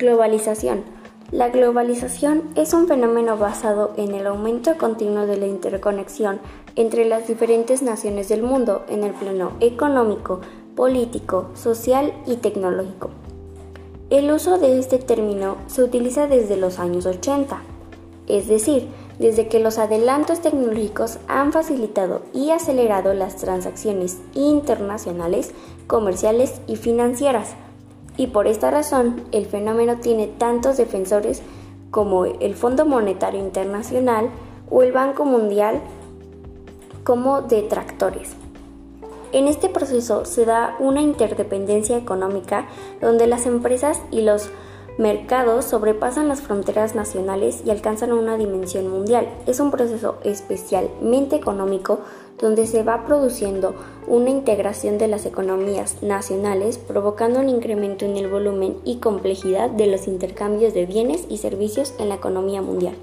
Globalización. La globalización es un fenómeno basado en el aumento continuo de la interconexión entre las diferentes naciones del mundo en el plano económico, político, social y tecnológico. El uso de este término se utiliza desde los años 80, es decir, desde que los adelantos tecnológicos han facilitado y acelerado las transacciones internacionales, comerciales y financieras. Y por esta razón, el fenómeno tiene tantos defensores como el Fondo Monetario Internacional o el Banco Mundial como detractores. En este proceso se da una interdependencia económica donde las empresas y los mercados sobrepasan las fronteras nacionales y alcanzan una dimensión mundial. Es un proceso especialmente económico donde se va produciendo una integración de las economías nacionales provocando un incremento en el volumen y complejidad de los intercambios de bienes y servicios en la economía mundial.